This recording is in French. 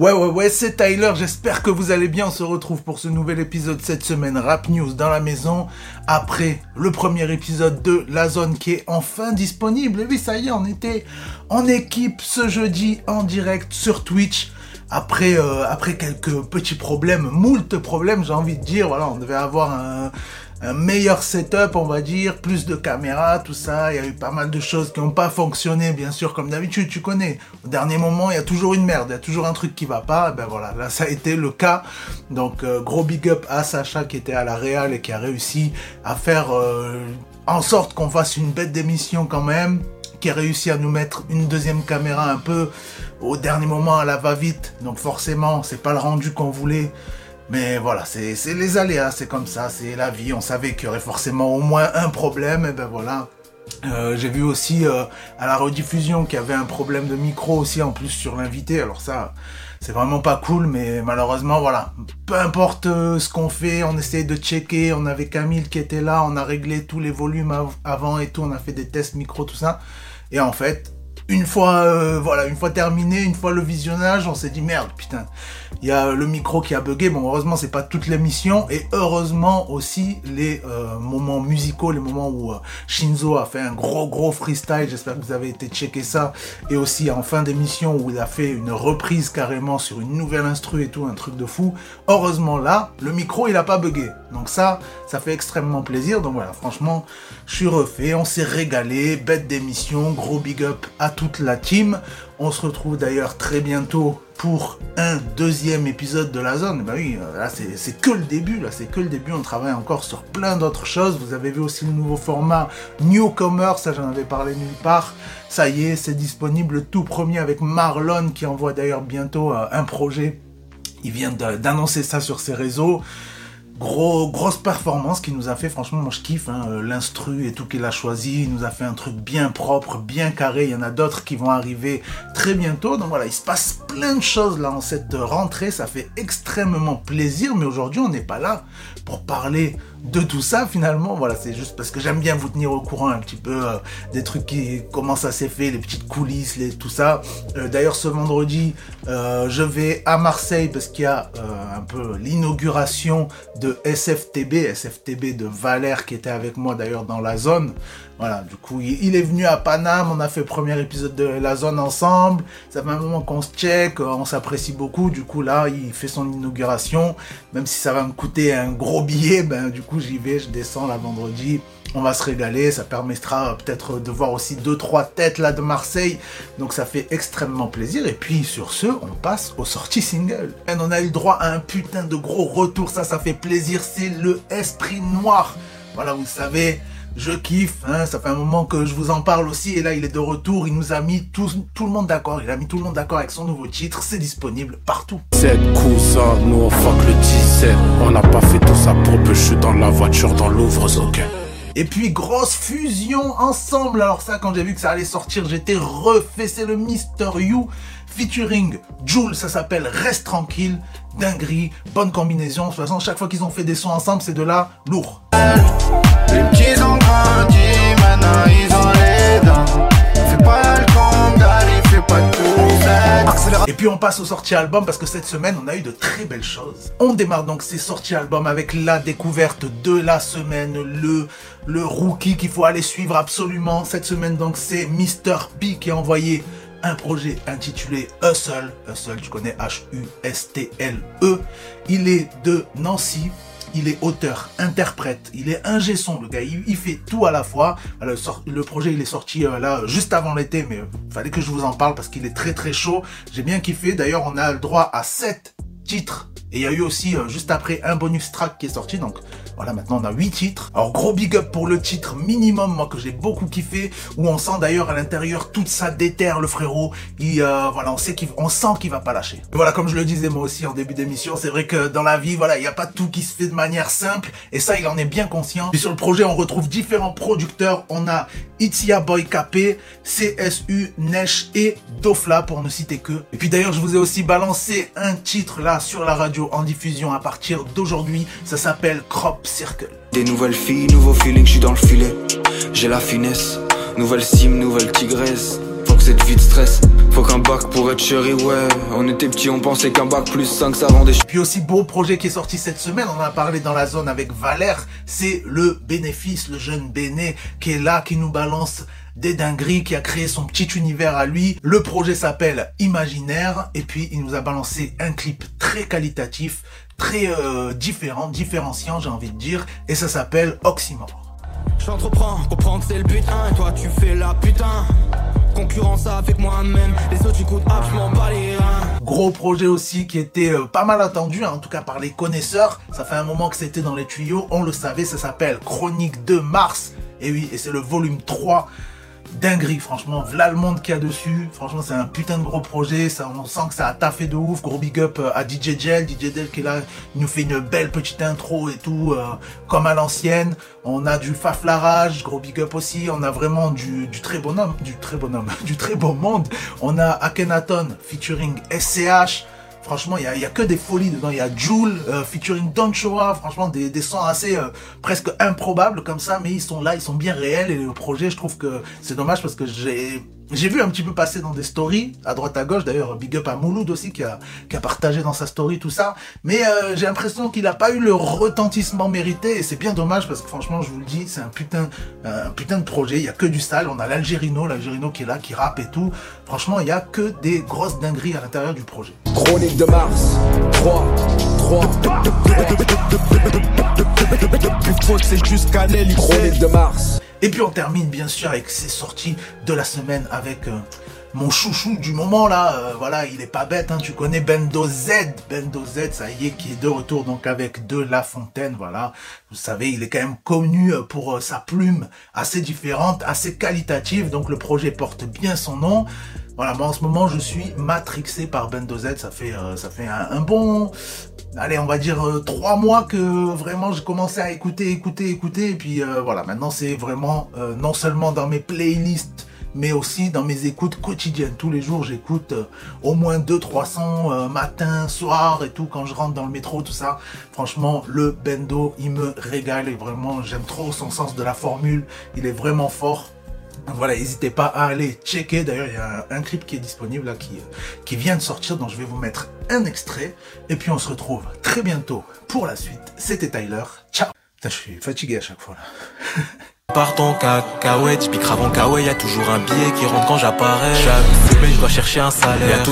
Ouais, ouais, ouais, c'est Tyler, j'espère que vous allez bien. On se retrouve pour ce nouvel épisode cette semaine Rap News dans la maison. Après le premier épisode de La Zone qui est enfin disponible. Et oui, ça y est, on était en équipe ce jeudi en direct sur Twitch. Après, euh, après quelques petits problèmes, moult problèmes, j'ai envie de dire. Voilà, on devait avoir un, un meilleur setup, on va dire, plus de caméras, tout ça. Il y a eu pas mal de choses qui n'ont pas fonctionné, bien sûr, comme d'habitude, tu connais. Au dernier moment, il y a toujours une merde, il y a toujours un truc qui va pas. Et ben voilà, là, ça a été le cas. Donc, euh, gros big up à Sacha qui était à la Real et qui a réussi à faire euh, en sorte qu'on fasse une bête d'émission quand même qui a réussi à nous mettre une deuxième caméra un peu au dernier moment à la va-vite. Donc forcément, c'est pas le rendu qu'on voulait. Mais voilà, c'est les aléas, c'est comme ça, c'est la vie. On savait qu'il y aurait forcément au moins un problème, et ben voilà. Euh, j'ai vu aussi euh, à la rediffusion qu'il y avait un problème de micro aussi en plus sur l'invité. Alors ça, c'est vraiment pas cool, mais malheureusement voilà. Peu importe euh, ce qu'on fait, on essaye de checker. On avait Camille qui était là, on a réglé tous les volumes avant et tout, on a fait des tests micro, tout ça. Et en fait, une fois, euh, une fois terminé, une fois le visionnage, on s'est dit merde, putain, il y a le micro qui a bugué. Bon, heureusement, c'est pas toute l'émission et heureusement aussi les euh, moments musicaux, les moments où euh, Shinzo a fait un gros gros freestyle. J'espère que vous avez été checker ça et aussi en fin d'émission où il a fait une reprise carrément sur une nouvelle instru et tout, un truc de fou. Heureusement là, le micro il a pas bugué. Donc ça, ça fait extrêmement plaisir. Donc voilà, franchement, je suis refait, on s'est régalé, bête d'émission, gros big up à toute la team. On se retrouve d'ailleurs très bientôt pour un deuxième épisode de la zone. Bah oui, euh, là c'est que le début, là c'est que le début, on travaille encore sur plein d'autres choses. Vous avez vu aussi le nouveau format Newcomer, ça j'en avais parlé nulle part. Ça y est, c'est disponible tout premier avec Marlon qui envoie d'ailleurs bientôt euh, un projet. Il vient d'annoncer ça sur ses réseaux. Gros, grosse performance qui nous a fait, franchement, moi je kiffe, hein, euh, l'instru et tout qu'il a choisi, il nous a fait un truc bien propre, bien carré, il y en a d'autres qui vont arriver très bientôt, donc voilà, il se passe plein de choses là en cette rentrée, ça fait extrêmement plaisir, mais aujourd'hui on n'est pas là pour parler de tout ça finalement. Voilà, c'est juste parce que j'aime bien vous tenir au courant un petit peu euh, des trucs qui commencent à s'effet, les petites coulisses, les, tout ça. Euh, d'ailleurs, ce vendredi, euh, je vais à Marseille parce qu'il y a un peu l'inauguration de SFTB, SFTB de Valère qui était avec moi d'ailleurs dans la zone. Voilà, du coup, il est venu à Paname, on a fait le premier épisode de la zone ensemble. Ça fait un moment qu'on se check, on s'apprécie beaucoup. Du coup, là, il fait son inauguration. Même si ça va me coûter un gros billet, ben, du coup, j'y vais, je descends là vendredi. On va se régaler, ça permettra peut-être de voir aussi deux trois têtes là de Marseille. Donc ça fait extrêmement plaisir. Et puis sur ce, on passe aux sorties single. Et on a eu droit à un putain de gros retour, ça ça fait plaisir, c'est le esprit noir. Voilà, vous savez, je kiffe, hein, ça fait un moment que je vous en parle aussi, et là il est de retour, il nous a mis tout, tout le monde d'accord, il a mis tout le monde d'accord avec son nouveau titre, c'est disponible partout. C'est cousin, nous on fuck le 17, on n'a pas fait tout ça pour peu, je suis dans la voiture, dans louvre ok. Et puis grosse fusion ensemble, alors ça quand j'ai vu que ça allait sortir, j'étais refait, c'est le Mister You featuring Jules, ça s'appelle Reste tranquille, dinguerie, bonne combinaison, de toute façon chaque fois qu'ils ont fait des sons ensemble c'est de là lourd. Et puis on passe aux sorties albums parce que cette semaine on a eu de très belles choses. On démarre donc ces sorties albums avec la découverte de la semaine, le, le rookie qu'il faut aller suivre absolument. Cette semaine donc c'est Mr. P qui a envoyé un projet intitulé Hustle. Hustle, tu connais H-U-S-T-L-E. Il est de Nancy il est auteur, interprète, il est ingé son, le gars, il, fait tout à la fois. Le, projet, il est sorti euh, là juste avant l'été, mais il fallait que je vous en parle parce qu'il est très très chaud. J'ai bien kiffé. D'ailleurs, on a le droit à 7 titres. Et il y a eu aussi, euh, juste après, un bonus track qui est sorti. Donc, voilà, maintenant on a 8 titres. Alors gros big up pour le titre minimum, moi que j'ai beaucoup kiffé, où on sent d'ailleurs à l'intérieur toute sa déterre, le frérot. Il, euh, voilà, on sait qu'il, on sent qu'il va pas lâcher. voilà, comme je le disais moi aussi en début d'émission, c'est vrai que dans la vie, voilà, il n'y a pas tout qui se fait de manière simple, et ça, il en est bien conscient. Puis sur le projet, on retrouve différents producteurs. On a Itzia Boy KP, CSU, Nesh et Dofla pour ne citer que. Et puis d'ailleurs, je vous ai aussi balancé un titre là sur la radio en diffusion à partir d'aujourd'hui. Ça s'appelle Crop Des nouvelles filles, nouveau feeling, je suis dans le filet. J'ai la finesse, nouvelle sim, nouvelle tigresse. Faut que cette vie de stress. Faut qu'un bac pour être chéri, ouais. On était petits, on pensait qu'un bac plus 5 ça rendait Puis aussi, beau projet qui est sorti cette semaine, on en a parlé dans la zone avec Valère, c'est le bénéfice, le jeune Béné qui est là, qui nous balance des dingueries, qui a créé son petit univers à lui. Le projet s'appelle Imaginaire et puis il nous a balancé un clip très qualitatif, très euh, différent, différenciant j'ai envie de dire, et ça s'appelle Oxymore. J'entreprends, comprendre c'est le but et toi tu fais la putain. Concurrence avec moi-même, les autres tu coûtes je m'en bats les reins. Gros projet aussi qui était euh, pas mal attendu, hein, en tout cas par les connaisseurs. Ça fait un moment que c'était dans les tuyaux, on le savait, ça s'appelle Chronique de Mars. Et oui, et c'est le volume 3 dinguerie, franchement. V'là le monde qu'il y a dessus. Franchement, c'est un putain de gros projet. Ça, on sent que ça a taffé de ouf. Gros big up euh, à DJ Gel. DJ Gel qui est là, nous fait une belle petite intro et tout, euh, comme à l'ancienne. On a du faflarage, gros big up aussi. On a vraiment du, du très bonhomme, du très bonhomme, du très beau monde. On a Akhenaton featuring SCH. Franchement, il y a, que des folies dedans. Il y a Joule euh, featuring Don Shoah. Franchement, des, des sons assez euh, presque improbables comme ça, mais ils sont là, ils sont bien réels. Et le projet, je trouve que c'est dommage parce que j'ai j'ai vu un petit peu passer dans des stories, à droite à gauche, d'ailleurs, big up à Mouloud aussi, qui a, qui a partagé dans sa story tout ça, mais euh, j'ai l'impression qu'il n'a pas eu le retentissement mérité, et c'est bien dommage, parce que franchement, je vous le dis, c'est un putain, un putain de projet, il y a que du sale, on a l'Algérino, l'Algérino qui est là, qui rappe et tout, franchement, il y a que des grosses dingueries à l'intérieur du projet. Chronique de Mars, 3, 3, c'est jusqu'à Chronique de Mars. Et puis on termine bien sûr avec ces sorties de la semaine avec euh, mon chouchou du moment là, euh, voilà, il est pas bête, hein, tu connais Bendo Z, Bendo Z, ça y est, qui est de retour donc avec De La Fontaine, voilà. Vous savez, il est quand même connu euh, pour sa plume assez différente, assez qualitative, donc le projet porte bien son nom. Voilà, moi en ce moment je suis matrixé par Bendo Z, ça fait ça fait un, bon allez, on va dire euh, trois mois que vraiment j'ai commencé à écouter, écouter, écouter. Et puis euh, voilà, maintenant c'est vraiment euh, non seulement dans mes playlists, mais aussi dans mes écoutes quotidiennes. Tous les jours, j'écoute au moins 200-300 matin, soir et tout, quand je rentre dans le métro, tout ça. Franchement, le Bendo, il me régale et vraiment, j'aime trop son sens de la formule. Il est vraiment fort. Voilà, n'hésitez pas à aller checker. D'ailleurs, il y a un, clip qui est disponible là, qui, qui vient de sortir, donc je vais vous mettre un extrait. Et puis on se retrouve très bientôt pour la suite. C'était Tyler. Ciao. Putain, je suis fatigué à chaque fois là. Partons cacahuète, je pique avant kawaii, y a toujours un billet qui rentre quand j'apparais. Chaque semaine, je dois chercher un salaire.